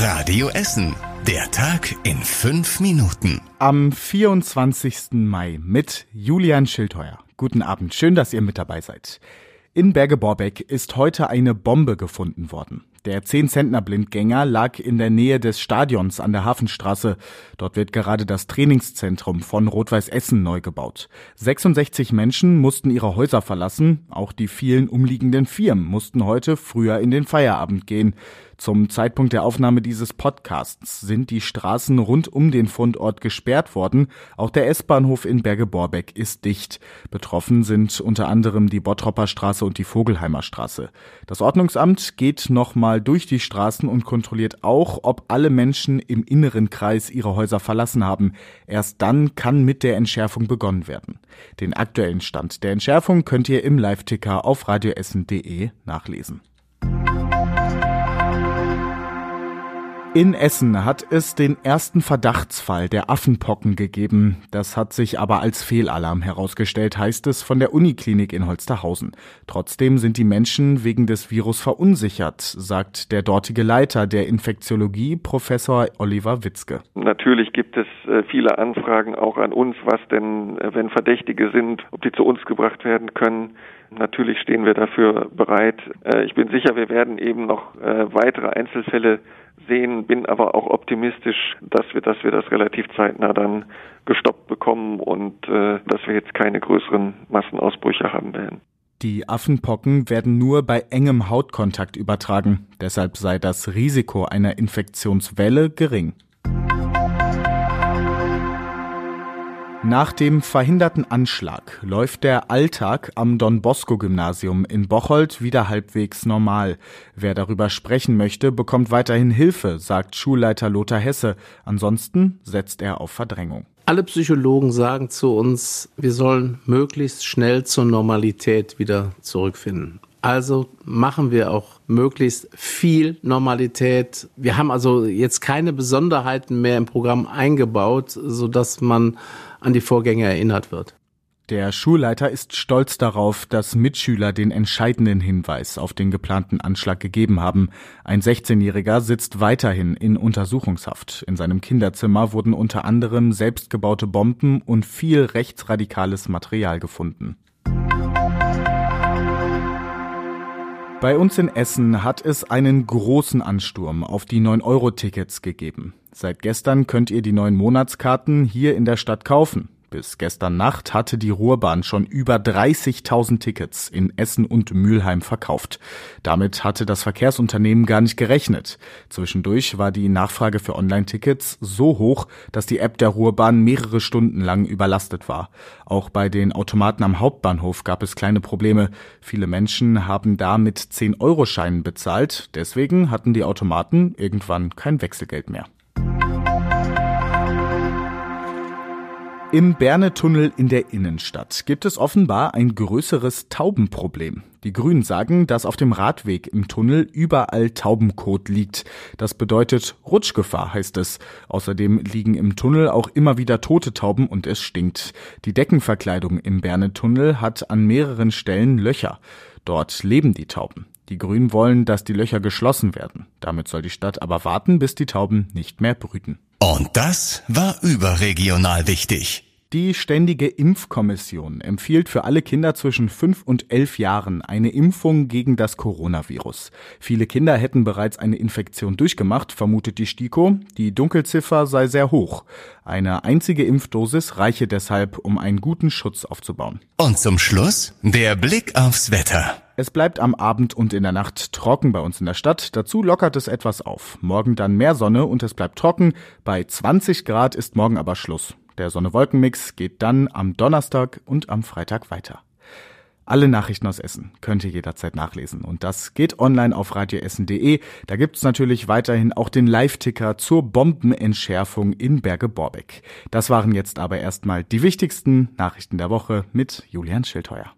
Radio Essen. Der Tag in fünf Minuten. Am 24. Mai mit Julian Schildheuer. Guten Abend, schön, dass ihr mit dabei seid. In Berge-Borbeck ist heute eine Bombe gefunden worden. Der 10-Zentner-Blindgänger lag in der Nähe des Stadions an der Hafenstraße. Dort wird gerade das Trainingszentrum von Rot-Weiß Essen neu gebaut. 66 Menschen mussten ihre Häuser verlassen. Auch die vielen umliegenden Firmen mussten heute früher in den Feierabend gehen. Zum Zeitpunkt der Aufnahme dieses Podcasts sind die Straßen rund um den Fundort gesperrt worden. Auch der S-Bahnhof in Berge-Borbeck ist dicht. Betroffen sind unter anderem die Bottropper Straße und die Vogelheimer Straße. Das Ordnungsamt geht nochmal durch die Straßen und kontrolliert auch, ob alle Menschen im inneren Kreis ihre Häuser verlassen haben. Erst dann kann mit der Entschärfung begonnen werden. Den aktuellen Stand der Entschärfung könnt ihr im Live-Ticker auf radioessen.de nachlesen. In Essen hat es den ersten Verdachtsfall der Affenpocken gegeben. Das hat sich aber als Fehlalarm herausgestellt, heißt es von der Uniklinik in Holsterhausen. Trotzdem sind die Menschen wegen des Virus verunsichert, sagt der dortige Leiter der Infektiologie, Professor Oliver Witzke. Natürlich gibt es äh, viele Anfragen auch an uns, was denn, äh, wenn Verdächtige sind, ob die zu uns gebracht werden können. Natürlich stehen wir dafür bereit. Äh, ich bin sicher, wir werden eben noch weitere Einzelfälle sehen, bin aber auch optimistisch, dass wir, dass wir das relativ zeitnah dann gestoppt bekommen und äh, dass wir jetzt keine größeren Massenausbrüche haben werden. Die Affenpocken werden nur bei engem Hautkontakt übertragen. Deshalb sei das Risiko einer Infektionswelle gering. Nach dem verhinderten Anschlag läuft der Alltag am Don Bosco Gymnasium in Bocholt wieder halbwegs normal. Wer darüber sprechen möchte, bekommt weiterhin Hilfe, sagt Schulleiter Lothar Hesse. Ansonsten setzt er auf Verdrängung. Alle Psychologen sagen zu uns, wir sollen möglichst schnell zur Normalität wieder zurückfinden. Also machen wir auch möglichst viel Normalität. Wir haben also jetzt keine Besonderheiten mehr im Programm eingebaut, so dass man an die Vorgänge erinnert wird. Der Schulleiter ist stolz darauf, dass Mitschüler den entscheidenden Hinweis auf den geplanten Anschlag gegeben haben. Ein 16-Jähriger sitzt weiterhin in Untersuchungshaft. In seinem Kinderzimmer wurden unter anderem selbstgebaute Bomben und viel rechtsradikales Material gefunden. Bei uns in Essen hat es einen großen Ansturm auf die 9-Euro-Tickets gegeben. Seit gestern könnt ihr die neuen Monatskarten hier in der Stadt kaufen. Bis gestern Nacht hatte die Ruhrbahn schon über 30.000 Tickets in Essen und Mülheim verkauft. Damit hatte das Verkehrsunternehmen gar nicht gerechnet. Zwischendurch war die Nachfrage für Online-Tickets so hoch, dass die App der Ruhrbahn mehrere Stunden lang überlastet war. Auch bei den Automaten am Hauptbahnhof gab es kleine Probleme. Viele Menschen haben da mit 10-Euro-Scheinen bezahlt. Deswegen hatten die Automaten irgendwann kein Wechselgeld mehr. Im Bernetunnel in der Innenstadt gibt es offenbar ein größeres Taubenproblem. Die Grünen sagen, dass auf dem Radweg im Tunnel überall Taubenkot liegt. Das bedeutet Rutschgefahr, heißt es. Außerdem liegen im Tunnel auch immer wieder tote Tauben und es stinkt. Die Deckenverkleidung im Bernetunnel hat an mehreren Stellen Löcher. Dort leben die Tauben. Die Grünen wollen, dass die Löcher geschlossen werden. Damit soll die Stadt aber warten, bis die Tauben nicht mehr brüten. Und das war überregional wichtig. Die Ständige Impfkommission empfiehlt für alle Kinder zwischen fünf und elf Jahren eine Impfung gegen das Coronavirus. Viele Kinder hätten bereits eine Infektion durchgemacht, vermutet die STIKO. Die Dunkelziffer sei sehr hoch. Eine einzige Impfdosis reiche deshalb, um einen guten Schutz aufzubauen. Und zum Schluss der Blick aufs Wetter. Es bleibt am Abend und in der Nacht trocken bei uns in der Stadt. Dazu lockert es etwas auf. Morgen dann mehr Sonne und es bleibt trocken. Bei 20 Grad ist morgen aber Schluss. Der Sonne-Wolken-Mix geht dann am Donnerstag und am Freitag weiter. Alle Nachrichten aus Essen könnt ihr jederzeit nachlesen. Und das geht online auf radioessen.de. Da gibt's natürlich weiterhin auch den Live-Ticker zur Bombenentschärfung in Berge-Borbeck. Das waren jetzt aber erstmal die wichtigsten Nachrichten der Woche mit Julian Schildheuer.